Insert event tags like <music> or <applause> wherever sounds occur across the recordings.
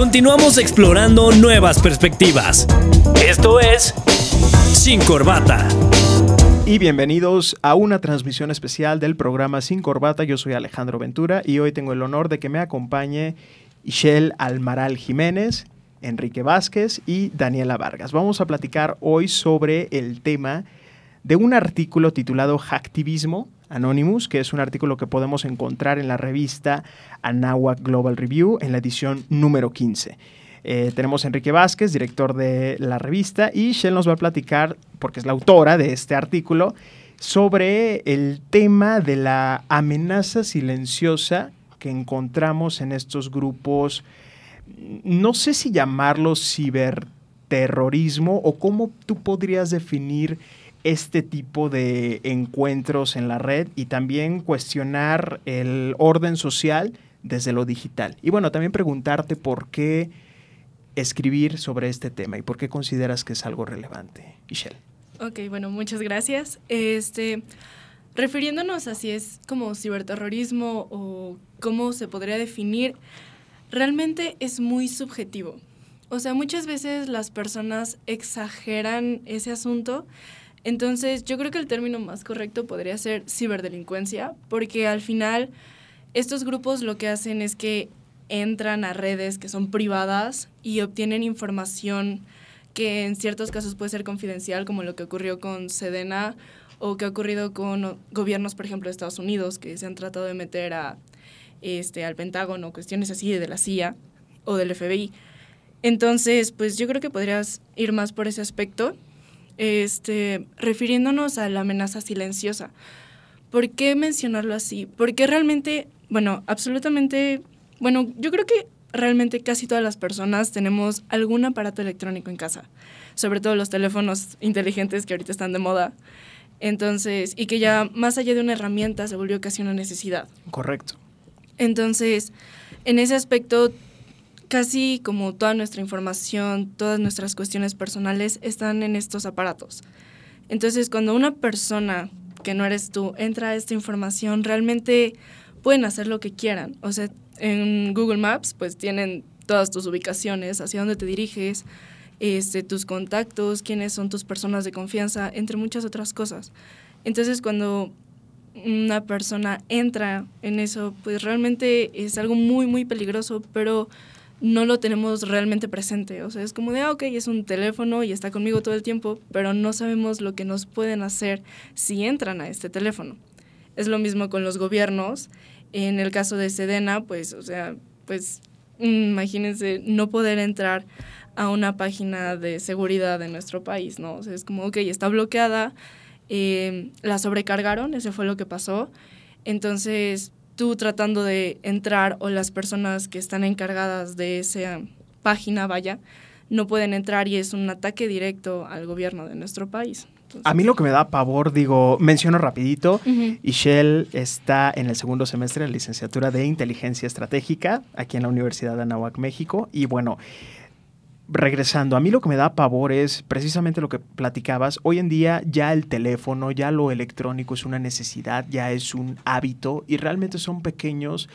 Continuamos explorando nuevas perspectivas. Esto es Sin Corbata. Y bienvenidos a una transmisión especial del programa Sin Corbata. Yo soy Alejandro Ventura y hoy tengo el honor de que me acompañe Ishel Almaral Jiménez, Enrique Vázquez y Daniela Vargas. Vamos a platicar hoy sobre el tema de un artículo titulado Hacktivismo Anonymous, que es un artículo que podemos encontrar en la revista Anahuac Global Review en la edición número 15. Eh, tenemos a Enrique Vázquez, director de la revista, y Shell nos va a platicar, porque es la autora de este artículo, sobre el tema de la amenaza silenciosa que encontramos en estos grupos, no sé si llamarlo ciberterrorismo o cómo tú podrías definir este tipo de encuentros en la red y también cuestionar el orden social desde lo digital. Y bueno, también preguntarte por qué escribir sobre este tema y por qué consideras que es algo relevante, Michelle. Ok, bueno, muchas gracias. Este, refiriéndonos a si es como ciberterrorismo o cómo se podría definir, realmente es muy subjetivo. O sea, muchas veces las personas exageran ese asunto entonces, yo creo que el término más correcto podría ser ciberdelincuencia, porque al final estos grupos lo que hacen es que entran a redes que son privadas y obtienen información que en ciertos casos puede ser confidencial, como lo que ocurrió con Sedena o que ha ocurrido con gobiernos, por ejemplo, de Estados Unidos, que se han tratado de meter a, este, al Pentágono, cuestiones así de la CIA o del FBI. Entonces, pues yo creo que podrías ir más por ese aspecto este, refiriéndonos a la amenaza silenciosa. ¿Por qué mencionarlo así? Porque realmente, bueno, absolutamente, bueno, yo creo que realmente casi todas las personas tenemos algún aparato electrónico en casa, sobre todo los teléfonos inteligentes que ahorita están de moda. Entonces, y que ya más allá de una herramienta se volvió casi una necesidad. Correcto. Entonces, en ese aspecto casi como toda nuestra información, todas nuestras cuestiones personales están en estos aparatos. Entonces, cuando una persona que no eres tú entra a esta información, realmente pueden hacer lo que quieran. O sea, en Google Maps, pues tienen todas tus ubicaciones, hacia dónde te diriges, este, tus contactos, quiénes son tus personas de confianza, entre muchas otras cosas. Entonces, cuando una persona entra en eso, pues realmente es algo muy, muy peligroso, pero no lo tenemos realmente presente. O sea, es como de, ah, ok, es un teléfono y está conmigo todo el tiempo, pero no sabemos lo que nos pueden hacer si entran a este teléfono. Es lo mismo con los gobiernos. En el caso de Sedena, pues, o sea, pues imagínense no poder entrar a una página de seguridad de nuestro país, ¿no? O sea, es como, ok, está bloqueada, eh, la sobrecargaron, eso fue lo que pasó. Entonces, tú tratando de entrar o las personas que están encargadas de esa página, vaya, no pueden entrar y es un ataque directo al gobierno de nuestro país. a mí lo que me da pavor, digo, menciono rapidito, uh está en el segundo semestre de licenciatura de Inteligencia Estratégica aquí en la Universidad de Anahuac, México, y bueno, regresando, a mí lo que me da pavor es precisamente lo que platicabas. Hoy en día ya el teléfono, ya lo electrónico es una necesidad, ya es un hábito y realmente son pequeños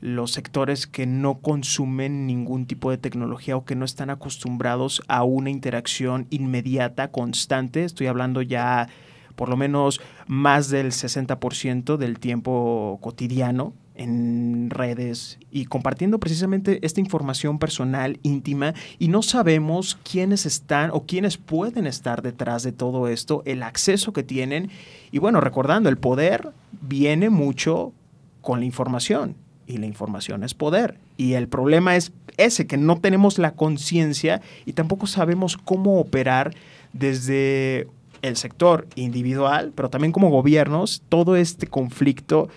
los sectores que no consumen ningún tipo de tecnología o que no están acostumbrados a una interacción inmediata, constante. Estoy hablando ya por lo menos más del 60% del tiempo cotidiano en redes y compartiendo precisamente esta información personal, íntima, y no sabemos quiénes están o quiénes pueden estar detrás de todo esto, el acceso que tienen. Y bueno, recordando, el poder viene mucho con la información y la información es poder. Y el problema es ese, que no tenemos la conciencia y tampoco sabemos cómo operar desde el sector individual, pero también como gobiernos, todo este conflicto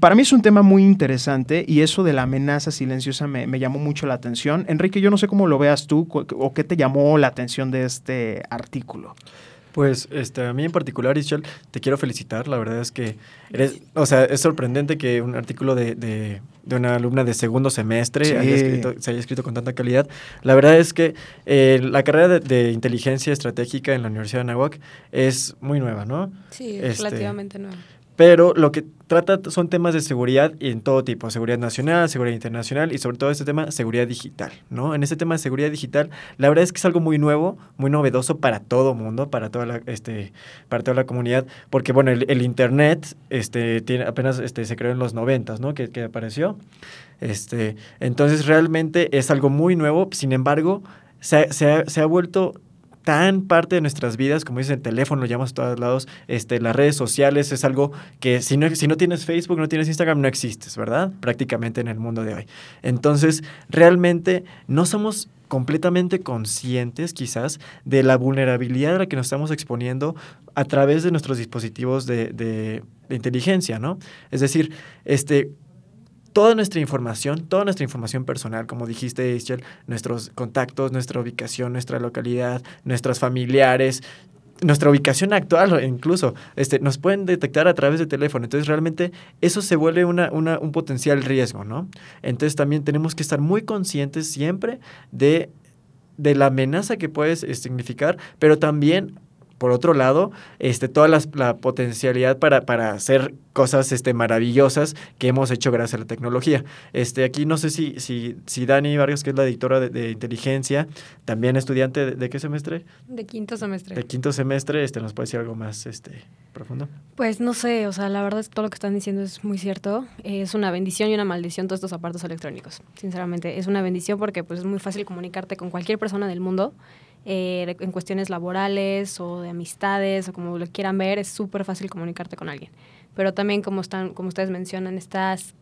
para mí es un tema muy interesante y eso de la amenaza silenciosa me, llamó mucho la atención. Enrique, yo no sé cómo lo veas tú o qué te llamó la atención de este artículo. Pues este, a mí en particular, Ischel, te quiero felicitar. La verdad es que eres, o sea, es sorprendente que un artículo de, de, una alumna de segundo semestre se haya escrito con tanta calidad. La verdad es que eh, la carrera de, inteligencia estratégica en la Universidad de Anáhuac es muy nueva, ¿no? Sí, este, relativamente nueva pero lo que trata son temas de seguridad en todo tipo, seguridad nacional, seguridad internacional y sobre todo este tema, seguridad digital, ¿no? En este tema de seguridad digital, la verdad es que es algo muy nuevo, muy novedoso para todo mundo, para toda la, este, para toda la comunidad, porque, bueno, el, Internet este, tiene, apenas este, se creó en los noventas, ¿no? Que, que apareció. Este, entonces, realmente es algo muy nuevo, sin embargo, se, se, se ha vuelto tan parte de nuestras vidas, como dicen, el teléfono, lo llamas a todos lados, este, las redes sociales es algo que si no, si no tienes Facebook, no tienes Instagram, no existes, ¿verdad? Prácticamente en el mundo de hoy. Entonces, realmente no somos completamente conscientes quizás de la vulnerabilidad a la que nos estamos exponiendo a través de nuestros dispositivos de, de, de inteligencia, ¿no? Es decir, este, toda nuestra información, toda nuestra información personal, como dijiste, Ischel, nuestros contactos, nuestra ubicación, nuestra localidad, nuestros familiares, nuestra ubicación actual incluso, este, nos pueden detectar a través de teléfono. Entonces, realmente eso se vuelve una, una, un potencial riesgo, ¿no? Entonces, también tenemos que estar muy conscientes siempre de, de la amenaza que puede significar, pero también por otro lado, este, toda la, potencialidad para, para, hacer cosas este, maravillosas que hemos hecho gracias a la tecnología. Este, aquí no sé si, si, si Dani Vargas, que es la editora de, inteligencia, también estudiante de, qué semestre? De quinto semestre. De quinto semestre, este, ¿nos puede decir algo más este, profundo? Pues no sé, o sea, la verdad es que todo lo que están diciendo es muy cierto. Es una bendición y una maldición todos estos aparatos electrónicos. Sinceramente, es una bendición porque pues, es muy fácil comunicarte con cualquier persona del mundo eh, en cuestiones laborales o de amistades o como lo quieran ver, es súper fácil comunicarte con alguien. Pero también, como, están, como ustedes mencionan, estás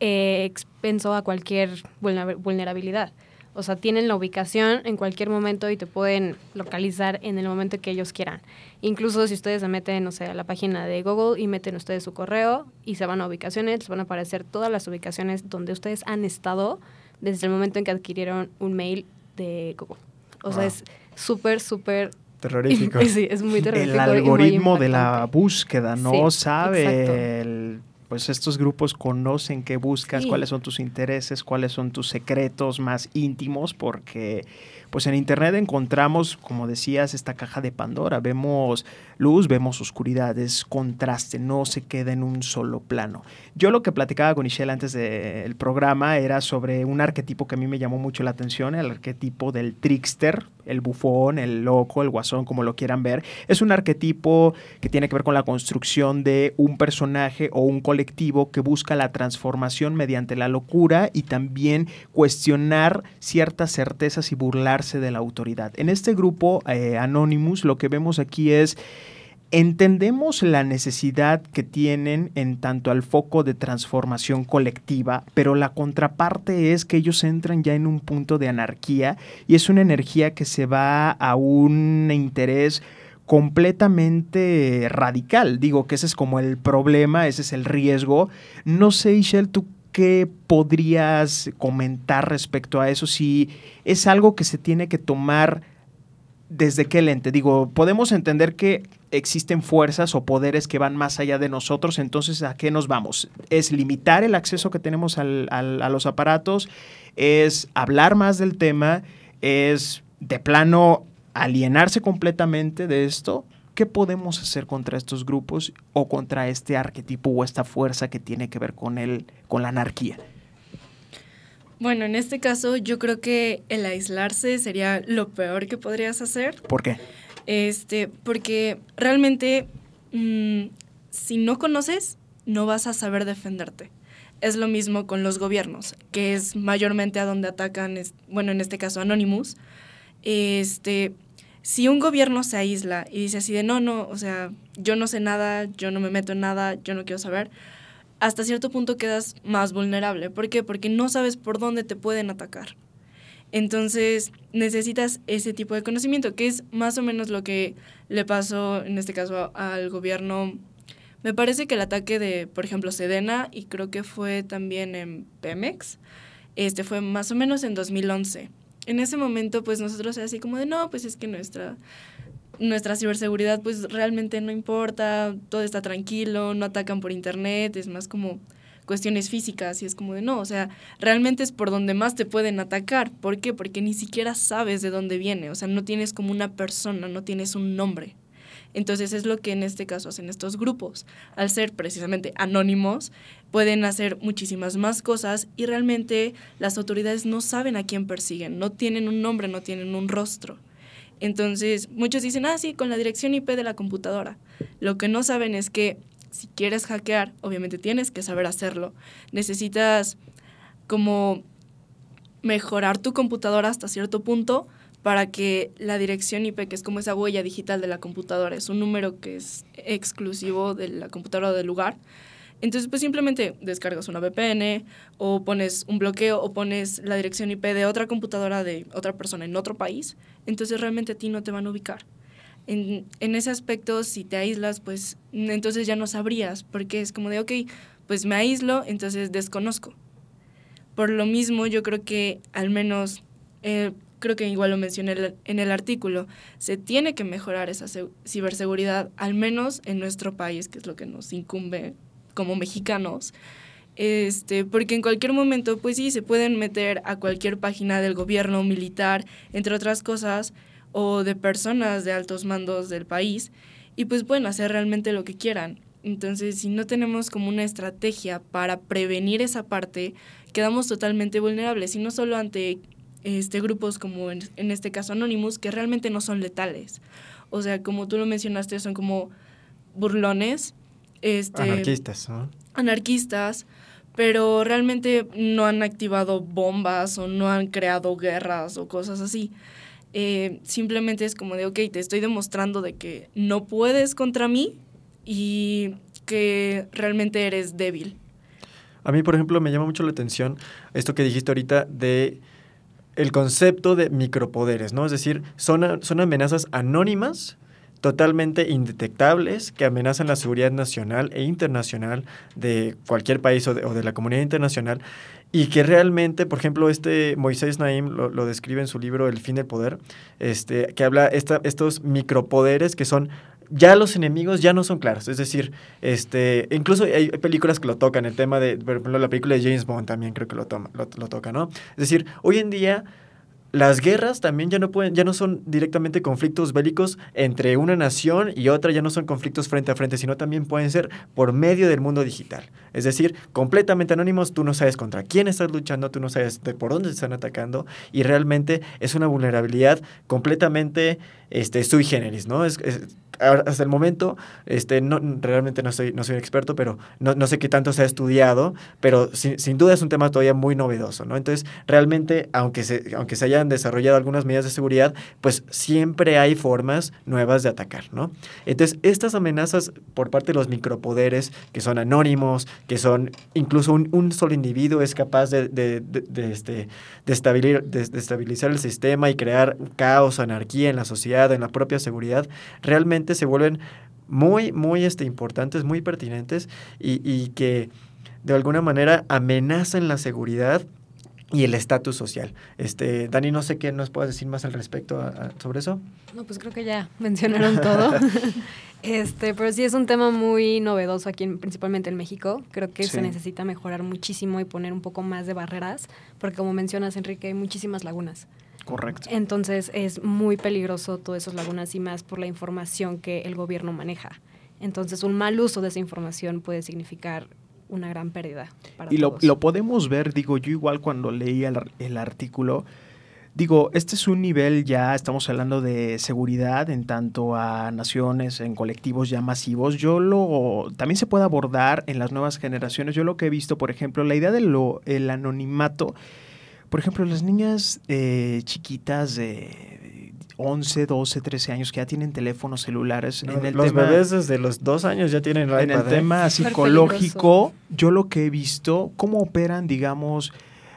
eh, expenso a cualquier vulnerabilidad. O sea, tienen la ubicación en cualquier momento y te pueden localizar en el momento que ellos quieran. Incluso si ustedes se meten, no sé, a la página de Google y meten ustedes su correo y se van a ubicaciones, les van a aparecer todas las ubicaciones donde ustedes han estado desde el momento en que adquirieron un mail de Google. O sea, es súper, súper terrorífico. <laughs> sí, es muy terrorífico. El algoritmo de la búsqueda, ¿no? Sabe, pues estos grupos conocen qué buscas, cuáles son tus intereses, cuáles son tus secretos más íntimos, porque pues en Internet encontramos, como decías, esta caja de Pandora. Vemos luz, vemos oscuridad, es contraste, no se queda en un solo plano. Yo lo que platicaba con Michelle antes del programa era sobre un arquetipo que a mí me llamó mucho la atención, el arquetipo del trickster, el bufón, el loco, el guasón, como lo quieran ver. Es un arquetipo que tiene que ver con la construcción de un personaje o un colectivo que busca la transformación mediante la locura y también cuestionar ciertas certezas y burlar de la autoridad. En este grupo eh, Anonymous lo que vemos aquí es entendemos la necesidad que tienen en tanto al foco de transformación colectiva, pero la contraparte es que ellos entran ya en un punto de anarquía y es una energía que se va a un interés completamente radical. Digo que ese es como el problema, ese es el riesgo. No sé, Ishel, tú ¿qué podrías comentar respecto a eso? Si es algo que se tiene que tomar desde qué lente. Digo, podemos entender que existen fuerzas o poderes que van más allá de nosotros, entonces ¿a qué nos vamos? ¿Es limitar el acceso que tenemos a los aparatos? ¿Es hablar más del tema? ¿Es de plano alienarse completamente de esto? ¿Qué podemos hacer contra estos grupos o contra este arquetipo o esta fuerza que tiene que ver con, el, con la anarquía? Bueno, en este caso yo creo que el aislarse sería lo peor que podrías hacer. ¿Por qué? Este, porque realmente mm, si no conoces, no vas a saber defenderte. Es lo mismo con los gobiernos, que es mayormente a donde atacan, bueno, en este caso Anonymous. Este, si un gobierno se aísla y dice así de no, no, o sea, yo no sé nada, yo no me meto en nada, yo no quiero saber, hasta cierto punto quedas más vulnerable. ¿Por qué? Porque no sabes por dónde te pueden atacar. Entonces necesitas ese tipo de conocimiento, que es más o menos lo que le pasó en este caso al gobierno. Me parece que el ataque de, por ejemplo, Sedena, y creo que fue también en Pemex, este fue más o menos en 2011 en ese momento, pues nosotros así como de, no, pues es que nuestra, nuestra ciberseguridad pues realmente no importa, todo está tranquilo, no atacan por internet, es más como cuestiones físicas y es como de no, o sea, realmente es por donde más te pueden atacar. ¿Por qué? Porque ni siquiera sabes de dónde viene, o sea, no tienes como una persona, no tienes un nombre. Entonces es lo que en este caso hacen estos grupos. Al ser precisamente anónimos, pueden hacer muchísimas más cosas y realmente las autoridades no saben a quién persiguen, no tienen un nombre, no tienen un rostro. Entonces muchos dicen, ah, sí, con la dirección IP de la computadora. Lo que no saben es que si quieres hackear, obviamente tienes que saber hacerlo. Necesitas como mejorar tu computadora hasta cierto punto para que la dirección IP, que es como esa huella digital de la computadora, es un número que es exclusivo de la computadora del lugar. Entonces, pues simplemente descargas una VPN o pones un bloqueo o pones la dirección IP de otra computadora de otra persona en otro país. Entonces, realmente a ti no te van a ubicar. En, en ese aspecto, si te aíslas, pues entonces ya no sabrías, porque es como de, ok, pues me aíslo, entonces desconozco. Por lo mismo, yo creo que al menos eh, creo que igual lo mencioné en el artículo, se tiene que mejorar esa ciberseguridad, al menos en nuestro país, que es lo que nos incumbe como mexicanos. Este, porque en cualquier momento, pues sí, se pueden meter a cualquier página del gobierno militar, entre otras cosas, o de personas de altos mandos del país, y pues pueden hacer realmente lo que quieran. Entonces, si no tenemos como una estrategia para prevenir esa parte, quedamos totalmente vulnerables, y no solo ante este, grupos como en, este caso Anonymous, que realmente no son letales. O sea, como tú lo mencionaste, son como burlones. Este, anarquistas, ¿no? Anarquistas, pero realmente no han activado bombas o no han creado guerras o cosas así. Eh, simplemente es como de, ok, te estoy demostrando de que no puedes contra mí y que realmente eres débil. A mí, por ejemplo, me llama mucho la atención esto que dijiste ahorita de el concepto de micropoderes, ¿no? Es decir, son, son amenazas anónimas, totalmente indetectables, que amenazan la seguridad nacional e internacional de cualquier país o de, la comunidad internacional, y que realmente, por ejemplo, este Moisés Naim lo, describe en su libro El fin del poder, este, que habla esta, estos micropoderes que son ya los enemigos ya no son claros. Es decir, este, incluso hay películas que lo tocan, el tema de, por ejemplo, la película de James Bond también creo que lo, toma, lo, toca, ¿no? Es decir, hoy en día las guerras también ya no pueden, ya no son directamente conflictos bélicos entre una nación y otra, ya no son conflictos frente a frente, sino también pueden ser por medio del mundo digital. Es decir, completamente anónimos, tú no sabes contra quién estás luchando, tú no sabes de por dónde te están atacando y realmente es una vulnerabilidad completamente este, sui generis, ¿no? es hasta el momento, este, no, realmente no soy, no soy experto, pero no, no sé qué tanto se ha estudiado, pero sin, sin, duda es un tema todavía muy novedoso, ¿no? Entonces, realmente, aunque se, aunque se hayan desarrollado algunas medidas de seguridad, pues siempre hay formas nuevas de atacar, ¿no? Entonces, estas amenazas por parte de los micropoderes, que son anónimos, que son incluso un, un solo individuo es capaz de, de, de, este, estabilizar el sistema y crear caos, anarquía en la sociedad, en la propia seguridad, realmente se vuelven muy, muy este, importantes, muy pertinentes y, que de alguna manera amenazan la seguridad y el estatus social. Este, Dani, no sé qué nos puedes decir más al respecto sobre eso. No, pues creo que ya mencionaron todo. <laughs> este, pero sí es un tema muy novedoso aquí, principalmente en México. Creo que se necesita mejorar muchísimo y poner un poco más de barreras, porque como mencionas, Enrique, hay muchísimas lagunas. Correcto. Entonces es muy peligroso todas esas lagunas y más por la información que el gobierno maneja. Entonces un mal uso de esa información puede significar una gran pérdida. Para y Lo, lo, podemos ver, digo, yo igual cuando leí el, el artículo, digo, este es un nivel ya, estamos hablando de seguridad en tanto a naciones, en colectivos ya masivos. Yo lo, también se puede abordar en las nuevas generaciones. Yo lo que he visto, por ejemplo, la idea del el anonimato por ejemplo, las niñas eh, chiquitas de 11, 12, 13 años que ya tienen teléfonos celulares. en el los bebés desde los dos años ya tienen En el ¿eh? tema psicológico, yo lo que he visto, cómo operan, digamos,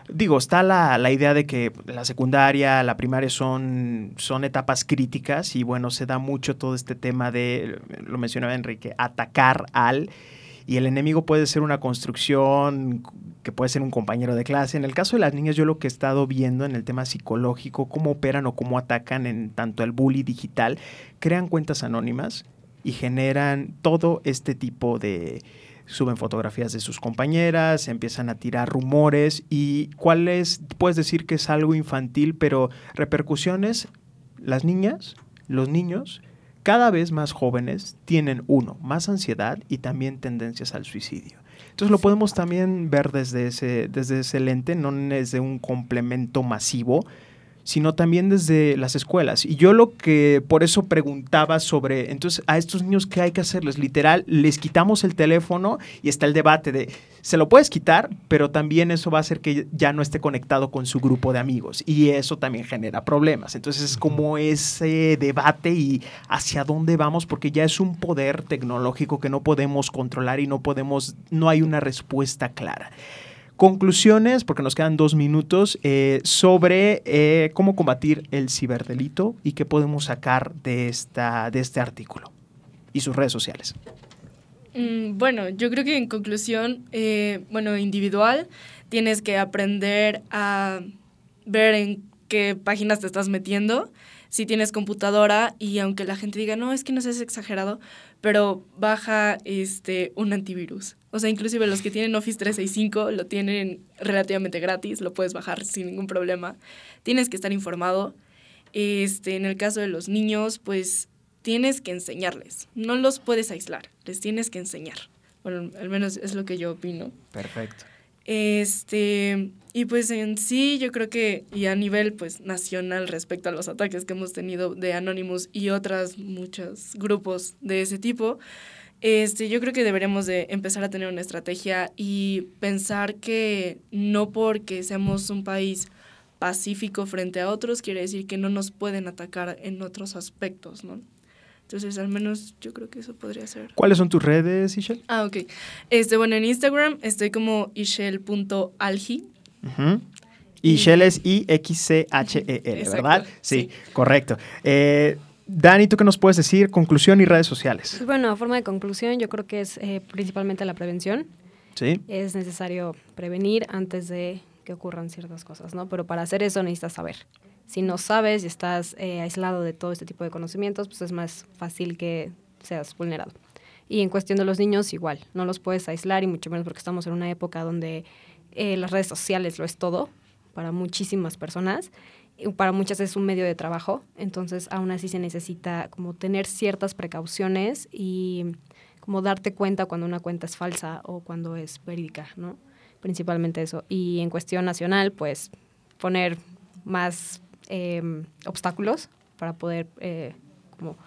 digo, está la, la, idea de que la secundaria, la primaria son, son etapas críticas y bueno, se da mucho todo este tema de, lo mencionaba Enrique, atacar al y el enemigo puede ser una construcción que puede ser un compañero de clase. En el caso de las niñas, yo lo que he estado viendo en el tema psicológico, cómo operan o cómo atacan en tanto el bully digital, crean cuentas anónimas y generan todo este tipo de suben fotografías de sus compañeras, empiezan a tirar rumores y cuál es, puedes decir que es algo infantil, pero repercusiones, las niñas, los niños cada vez más jóvenes tienen, uno, más ansiedad y también tendencias al suicidio. Entonces lo podemos también ver desde ese, desde ese lente, no desde un complemento masivo, sino también desde las escuelas. Y yo lo que por eso preguntaba sobre, entonces, a estos niños, ¿qué hay que hacerles? Literal, les quitamos el teléfono y está el debate de, se lo puedes quitar, pero también eso va a hacer que ya no esté conectado con su grupo de amigos. Y eso también genera problemas. Entonces es como ese debate y hacia dónde vamos, porque ya es un poder tecnológico que no podemos controlar y no podemos, no hay una respuesta clara conclusiones, porque nos quedan dos minutos, eh, sobre eh, cómo combatir el ciberdelito y qué podemos sacar de, esta, de este artículo y sus redes sociales. Mm, bueno, yo creo que en conclusión, eh, bueno, individual, tienes que aprender a ver en qué páginas te estás metiendo si tienes computadora y aunque la gente diga, no, es que no seas exagerado, pero baja este, un antivirus. O sea, inclusive los que tienen Office 365 lo tienen relativamente gratis, lo puedes bajar sin ningún problema. Tienes que estar informado. Este, en el caso de los niños, pues tienes que enseñarles. No los puedes aislar, les tienes que enseñar. Bueno, al menos es lo que yo opino. Perfecto. Este, y pues en sí yo creo que, y a nivel pues nacional respecto a los ataques que hemos tenido de Anonymous y otras muchos grupos de ese tipo, este, yo creo que deberíamos de empezar a tener una estrategia y pensar que no porque seamos un país pacífico frente a otros quiere decir que no nos pueden atacar en otros aspectos, ¿no? Entonces, al menos yo creo que eso podría ser. ¿Cuáles son tus redes, Ishel? Ah, ok. Este, bueno, en Instagram estoy como ishel.algi. Uh Ishel es I-X-C-H-E-L, ¿verdad? Sí, correcto. Eh, Dani, ¿tú qué nos puedes decir? Conclusión y redes sociales. Pues bueno, a forma de conclusión, yo creo que es eh, principalmente la prevención. Sí. Es necesario prevenir antes de que ocurran ciertas cosas, ¿no? Pero para hacer eso necesitas saber. Si no sabes y estás eh, aislado de todo este tipo de conocimientos, pues es más fácil que seas vulnerado. Y en cuestión de los niños, igual, no los puedes aislar y mucho menos porque estamos en una época donde eh, las redes sociales lo es todo para muchísimas personas. Para muchas es un medio de trabajo, entonces aún así se necesita como tener ciertas precauciones y como darte cuenta cuando una cuenta es falsa o cuando es verídica, ¿no? Principalmente eso. Y en cuestión nacional, pues poner más Em, obstáculos para poder eh, como,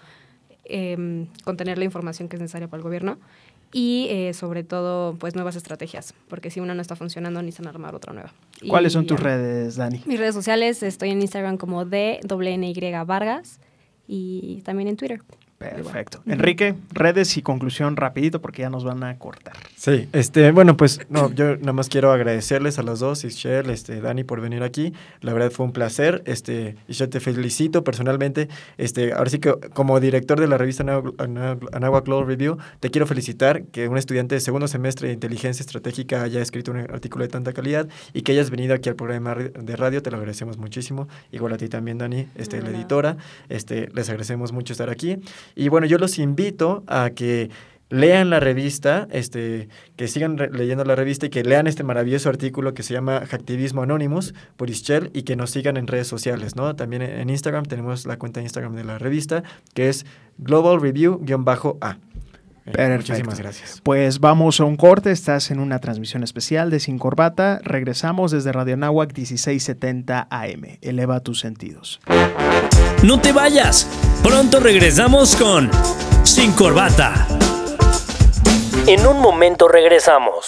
em, contener la información que es necesaria para el gobierno y eh, sobre todo pues nuevas estrategias, porque si una no está funcionando necesitan armar otra nueva. ¿Cuáles son tus redes, Dani? Mis redes sociales, estoy en Instagram como DNY Vargas y también en Twitter. Perfecto. Enrique, redes y conclusión rapidito porque ya nos van a cortar. Sí, este, bueno, pues no, yo nada más quiero agradecerles a los dos, Ishel, este, Dani, por venir aquí. La verdad fue un placer. Este, yo te felicito personalmente. Este, ahora sí que como director de la revista Anáhuac Law Review, te quiero felicitar que un estudiante de segundo semestre de inteligencia estratégica haya escrito un artículo de tanta calidad y que hayas venido aquí al programa de radio, te lo agradecemos muchísimo. Igual a ti también, Dani, este, la editora. Este, les agradecemos mucho estar aquí. Y bueno, yo los invito a que lean la revista, este, que sigan leyendo la revista y que lean este maravilloso artículo que se llama Hacktivismo Anonymous por Ischel y que nos sigan en redes sociales, ¿no? También en Instagram tenemos la cuenta de Instagram de la revista que es Global Review-A. Eh, muchísimas gracias. Pues vamos a un corte. Estás en una transmisión especial de Sin Corbata. Regresamos desde Radio Nahuac 1670 AM. Eleva tus sentidos. No te vayas. Pronto regresamos con Sin Corbata. En un momento regresamos.